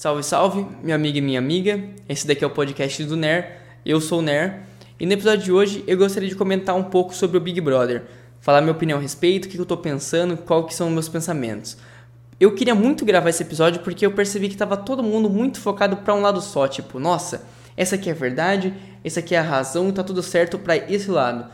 Salve, salve, minha amiga e minha amiga. Esse daqui é o podcast do NER. Eu sou o NER. E no episódio de hoje eu gostaria de comentar um pouco sobre o Big Brother. Falar minha opinião a respeito, o que eu tô pensando, qual que são meus pensamentos. Eu queria muito gravar esse episódio porque eu percebi que tava todo mundo muito focado para um lado só, tipo, nossa, essa aqui é a verdade, essa aqui é a razão, tá tudo certo para esse lado.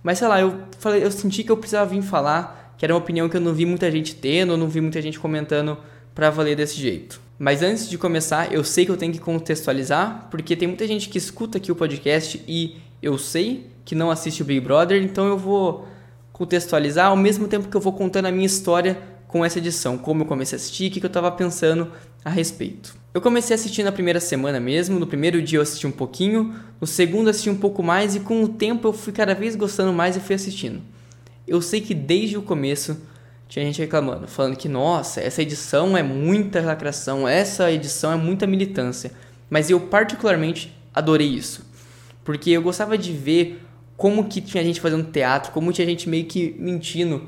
Mas sei lá, eu falei, eu senti que eu precisava vir falar, que era uma opinião que eu não vi muita gente tendo, não vi muita gente comentando para valer desse jeito. Mas antes de começar, eu sei que eu tenho que contextualizar, porque tem muita gente que escuta aqui o podcast e eu sei que não assiste o Big Brother, então eu vou contextualizar ao mesmo tempo que eu vou contando a minha história com essa edição, como eu comecei a assistir, o que eu estava pensando a respeito. Eu comecei a assistir na primeira semana mesmo, no primeiro dia eu assisti um pouquinho, no segundo assisti um pouco mais e com o tempo eu fui cada vez gostando mais e fui assistindo. Eu sei que desde o começo tinha gente reclamando, falando que nossa, essa edição é muita lacração, essa edição é muita militância. Mas eu particularmente adorei isso, porque eu gostava de ver como que tinha gente fazendo teatro, como tinha gente meio que mentindo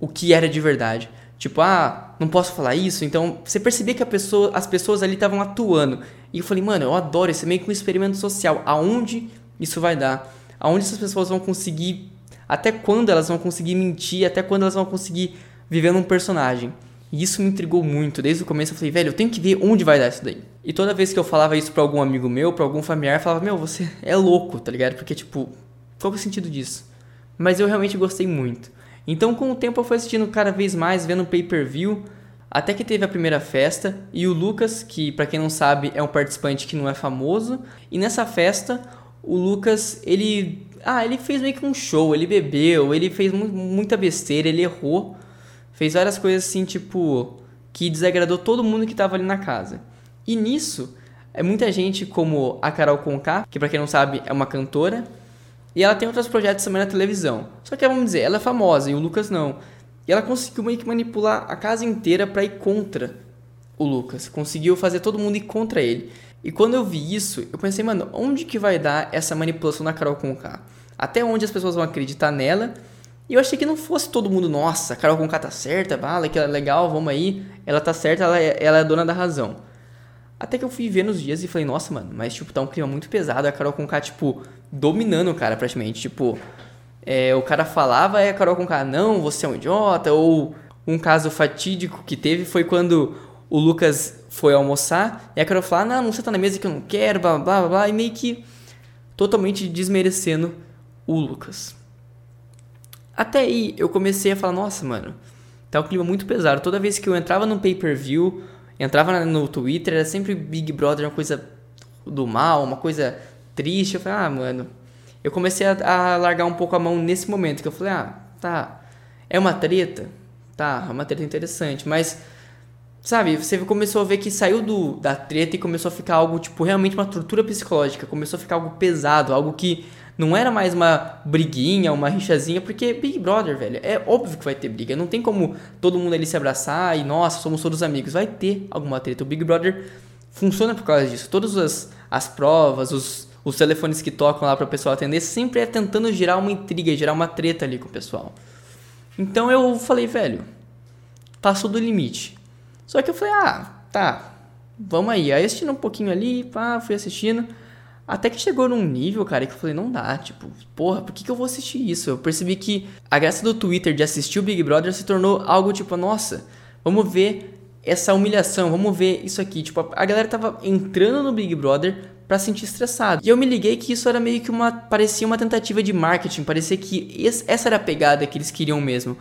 o que era de verdade. Tipo, ah, não posso falar isso. Então, você percebia que pessoa, as pessoas ali estavam atuando. E eu falei, mano, eu adoro isso. É meio que um experimento social. Aonde isso vai dar? Aonde essas pessoas vão conseguir. Até quando elas vão conseguir mentir? Até quando elas vão conseguir viver num personagem? E isso me intrigou muito. Desde o começo eu falei, velho, eu tenho que ver onde vai dar isso daí. E toda vez que eu falava isso pra algum amigo meu, pra algum familiar, eu falava, meu, você é louco, tá ligado? Porque, tipo, qual é o sentido disso? Mas eu realmente gostei muito. Então, com o tempo, eu fui assistindo cada vez mais, vendo pay-per-view, até que teve a primeira festa e o Lucas, que para quem não sabe é um participante que não é famoso, e nessa festa o Lucas, ele, ah, ele fez meio que um show, ele bebeu, ele fez muita besteira, ele errou, fez várias coisas assim, tipo, que desagradou todo mundo que tava ali na casa. E nisso, é muita gente como a Carol Conká, que para quem não sabe é uma cantora, e ela tem outros projetos também na televisão. Só que vamos dizer, ela é famosa e o Lucas não. E ela conseguiu meio que manipular a casa inteira para ir contra o Lucas. Conseguiu fazer todo mundo ir contra ele. E quando eu vi isso, eu pensei, mano, onde que vai dar essa manipulação na Carol Conká? Até onde as pessoas vão acreditar nela? E eu achei que não fosse todo mundo, nossa, Carol Conká tá certa, vale, que ela é legal, vamos aí. Ela tá certa, ela é, ela é dona da razão. Até que eu fui ver nos dias e falei, nossa, mano, mas tipo, tá um clima muito pesado. A Carol Conká, tipo, dominando o cara praticamente. Tipo, é, o cara falava e a Carol Conká, não, você é um idiota. Ou um caso fatídico que teve foi quando o Lucas foi almoçar e a Carol falou, não, não você tá na mesa que eu não quero, blá blá blá blá. E meio que totalmente desmerecendo o Lucas. Até aí eu comecei a falar, nossa, mano, tá um clima muito pesado. Toda vez que eu entrava no pay-per-view entrava no Twitter, era sempre Big Brother, uma coisa do mal, uma coisa triste. Eu falei, ah, mano. Eu comecei a, a largar um pouco a mão nesse momento, que eu falei, ah, tá. É uma treta? Tá, é uma treta interessante, mas. Sabe, você começou a ver que saiu do, da treta e começou a ficar algo, tipo, realmente uma tortura psicológica. Começou a ficar algo pesado, algo que não era mais uma briguinha, uma rixazinha, porque Big Brother, velho, é óbvio que vai ter briga. Não tem como todo mundo ali se abraçar e, nossa, somos todos amigos. Vai ter alguma treta. O Big Brother funciona por causa disso. Todas as, as provas, os, os telefones que tocam lá para o pessoal atender, sempre é tentando gerar uma intriga, gerar uma treta ali com o pessoal. Então eu falei, velho, passou do limite. Só que eu falei, ah, tá, vamos aí. Aí assistindo um pouquinho ali, pá, fui assistindo. Até que chegou num nível, cara, que eu falei, não dá, tipo, porra, por que, que eu vou assistir isso? Eu percebi que a graça do Twitter de assistir o Big Brother se tornou algo tipo, nossa, vamos ver essa humilhação, vamos ver isso aqui. Tipo, a galera tava entrando no Big Brother para sentir estressado. E eu me liguei que isso era meio que uma. parecia uma tentativa de marketing, parecia que esse, essa era a pegada que eles queriam mesmo.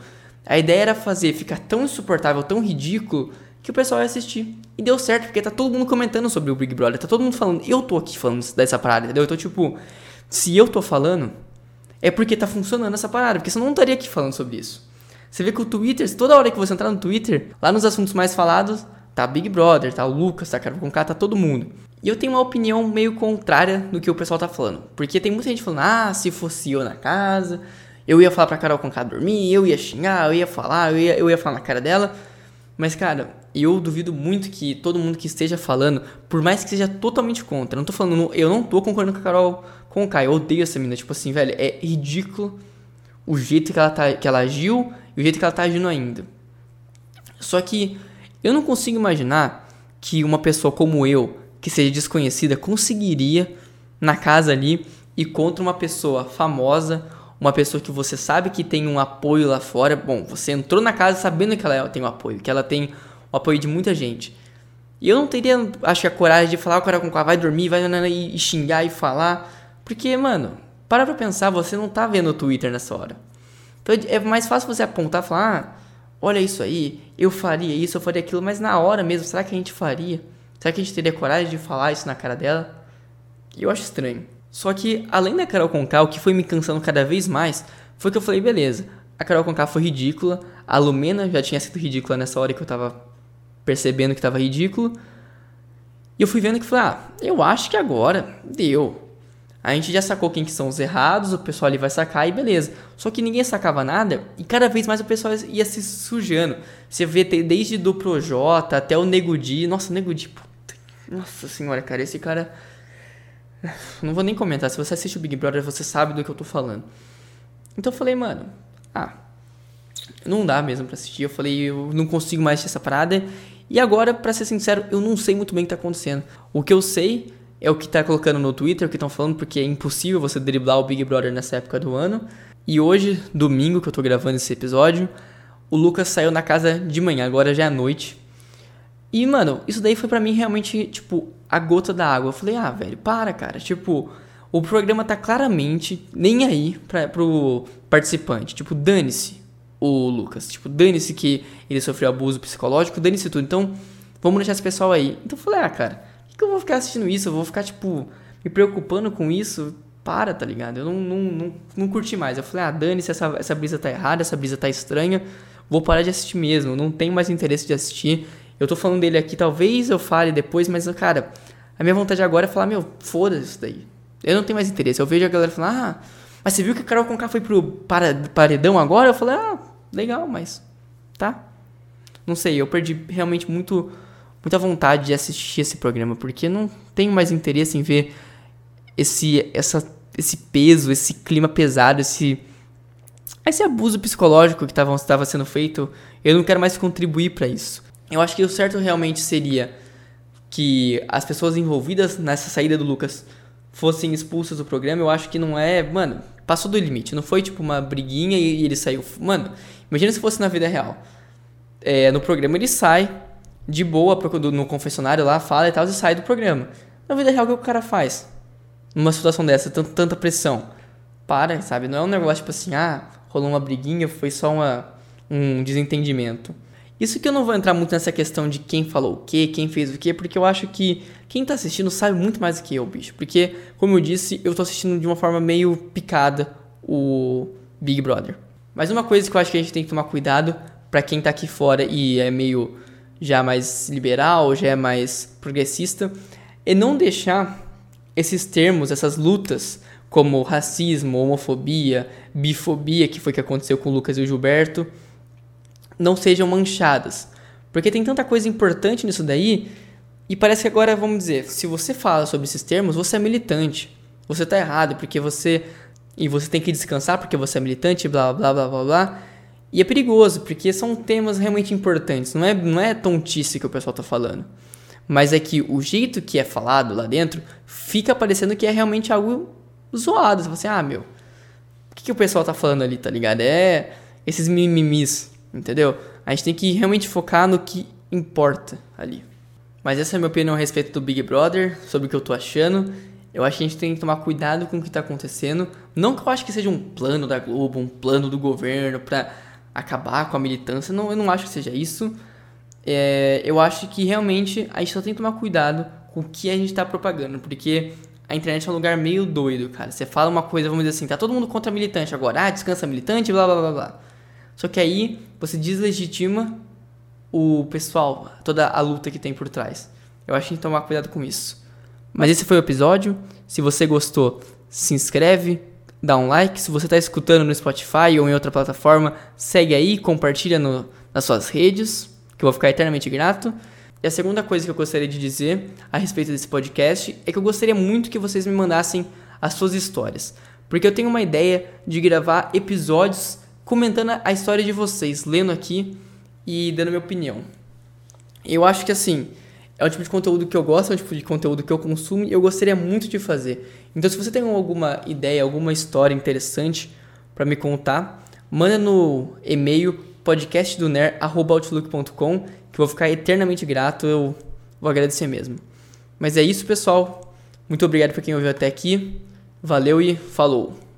A ideia era fazer ficar tão insuportável, tão ridículo, que o pessoal ia assistir. E deu certo, porque tá todo mundo comentando sobre o Big Brother, tá todo mundo falando. Eu tô aqui falando dessa parada, entendeu? Então, tipo, se eu tô falando, é porque tá funcionando essa parada, porque senão eu não estaria aqui falando sobre isso. Você vê que o Twitter, toda hora que você entrar no Twitter, lá nos assuntos mais falados, tá Big Brother, tá o Lucas, tá Carol Conká, tá todo mundo. E eu tenho uma opinião meio contrária do que o pessoal tá falando. Porque tem muita gente falando, ah, se fosse eu na casa, eu ia falar pra Carol Conká dormir, eu ia xingar, eu ia falar, eu ia, eu ia falar na cara dela. Mas, cara, eu duvido muito que todo mundo que esteja falando, por mais que seja totalmente contra, não tô falando, eu não tô concordando com a Carol com o Kai, eu odeio essa menina, tipo assim, velho, é ridículo o jeito que ela, tá, que ela agiu e o jeito que ela tá agindo ainda. Só que eu não consigo imaginar que uma pessoa como eu, que seja desconhecida, conseguiria na casa ali e contra uma pessoa famosa, uma pessoa que você sabe que tem um apoio lá fora. Bom, você entrou na casa sabendo que ela tem um apoio, que ela tem o apoio de muita gente. E eu não teria, acho que a coragem de falar, o cara com o vai dormir, vai e xingar e falar. Porque, mano, para pra pensar, você não tá vendo o Twitter nessa hora. Então é mais fácil você apontar e falar, ah, olha isso aí, eu faria isso, eu faria aquilo, mas na hora mesmo, será que a gente faria? Será que a gente teria coragem de falar isso na cara dela? Eu acho estranho. Só que, além da Carol Conká, o que foi me cansando cada vez mais foi que eu falei, beleza, a Carol Conká foi ridícula, a Lumena já tinha sido ridícula nessa hora que eu tava percebendo que tava ridículo. E eu fui vendo que falei, ah, eu acho que agora deu. A gente já sacou quem que são os errados, o pessoal ali vai sacar e beleza. Só que ninguém sacava nada e cada vez mais o pessoal ia se sujando. Você vê desde do Projota até o Negudi. Nossa, Negudi, puta. Nossa senhora, cara, esse cara. Não vou nem comentar. Se você assiste o Big Brother, você sabe do que eu tô falando. Então eu falei, mano, ah, não dá mesmo pra assistir. Eu falei, eu não consigo mais assistir essa parada. E agora, para ser sincero, eu não sei muito bem o que tá acontecendo. O que eu sei é o que tá colocando no Twitter, o que estão falando, porque é impossível você driblar o Big Brother nessa época do ano. E hoje, domingo, que eu tô gravando esse episódio, o Lucas saiu na casa de manhã, agora já é noite. E, mano, isso daí foi para mim realmente, tipo, a gota da água. Eu falei, ah, velho, para, cara. Tipo, o programa tá claramente nem aí pra, pro participante. Tipo, dane-se o Lucas. Tipo, dane-se que ele sofreu abuso psicológico, dane-se tudo. Então, vamos deixar esse pessoal aí. Então eu falei, ah, cara, que eu vou ficar assistindo isso? Eu vou ficar, tipo, me preocupando com isso? Para, tá ligado? Eu não, não, não, não curti mais. Eu falei, ah, dane-se, essa, essa brisa tá errada, essa brisa tá estranha. Vou parar de assistir mesmo. Não tenho mais interesse de assistir. Eu tô falando dele aqui, talvez eu fale depois, mas, cara, a minha vontade agora é falar, meu, foda-se isso daí. Eu não tenho mais interesse. Eu vejo a galera falar, ah, mas você viu que a Carol Conká foi pro paredão agora? Eu falei, ah, legal, mas tá. Não sei, eu perdi realmente muito muita vontade de assistir esse programa, porque não tenho mais interesse em ver esse, essa, esse peso, esse clima pesado, esse, esse abuso psicológico que estava sendo feito. Eu não quero mais contribuir para isso. Eu acho que o certo realmente seria que as pessoas envolvidas nessa saída do Lucas fossem expulsas do programa. Eu acho que não é. Mano, passou do limite. Não foi tipo uma briguinha e ele saiu. Mano, imagina se fosse na vida real. É, no programa ele sai, de boa no confessionário lá, fala e tal, e sai do programa. Na vida real, o que o cara faz? Numa situação dessa, tanta pressão. Para, sabe? Não é um negócio tipo assim, ah, rolou uma briguinha, foi só uma, um desentendimento. Isso que eu não vou entrar muito nessa questão de quem falou o que, quem fez o que, porque eu acho que quem tá assistindo sabe muito mais do que eu, bicho. Porque, como eu disse, eu tô assistindo de uma forma meio picada o Big Brother. Mas uma coisa que eu acho que a gente tem que tomar cuidado para quem tá aqui fora e é meio já mais liberal, já é mais progressista, é não deixar esses termos, essas lutas, como racismo, homofobia, bifobia, que foi que aconteceu com o Lucas e o Gilberto, não sejam manchadas. Porque tem tanta coisa importante nisso daí, e parece que agora, vamos dizer, se você fala sobre esses termos, você é militante. Você tá errado, porque você. E você tem que descansar porque você é militante, blá blá blá blá blá. E é perigoso, porque são temas realmente importantes. Não é, não é tontice que o pessoal tá falando. Mas é que o jeito que é falado lá dentro fica parecendo que é realmente algo zoado. Você fala assim, ah, meu, o que, que o pessoal tá falando ali, tá ligado? É esses mimimis, entendeu? A gente tem que realmente focar no que importa ali. Mas essa é a minha opinião a respeito do Big Brother, sobre o que eu tô achando. Eu acho que a gente tem que tomar cuidado com o que tá acontecendo. Não que eu acho que seja um plano da Globo, um plano do governo pra acabar com a militância. Não, eu não acho que seja isso. É, eu acho que realmente a gente só tem que tomar cuidado com o que a gente está propagando, porque a internet é um lugar meio doido, cara. Você fala uma coisa, vamos dizer assim, tá todo mundo contra militante agora, ah, descansa militante, blá blá blá blá. Só que aí você deslegitima o pessoal, toda a luta que tem por trás. Eu acho que tem que tomar cuidado com isso. Mas esse foi o episódio. Se você gostou, se inscreve, dá um like. Se você está escutando no Spotify ou em outra plataforma, segue aí, compartilha no, nas suas redes, que eu vou ficar eternamente grato. E a segunda coisa que eu gostaria de dizer a respeito desse podcast é que eu gostaria muito que vocês me mandassem as suas histórias. Porque eu tenho uma ideia de gravar episódios comentando a história de vocês, lendo aqui e dando minha opinião. Eu acho que assim, é um tipo de conteúdo que eu gosto, é um tipo de conteúdo que eu consumo e eu gostaria muito de fazer. Então, se você tem alguma ideia, alguma história interessante para me contar, manda no e-mail podcastdoner@outlook.com que eu vou ficar eternamente grato, eu vou agradecer mesmo. Mas é isso, pessoal. Muito obrigado para quem ouviu até aqui. Valeu e falou.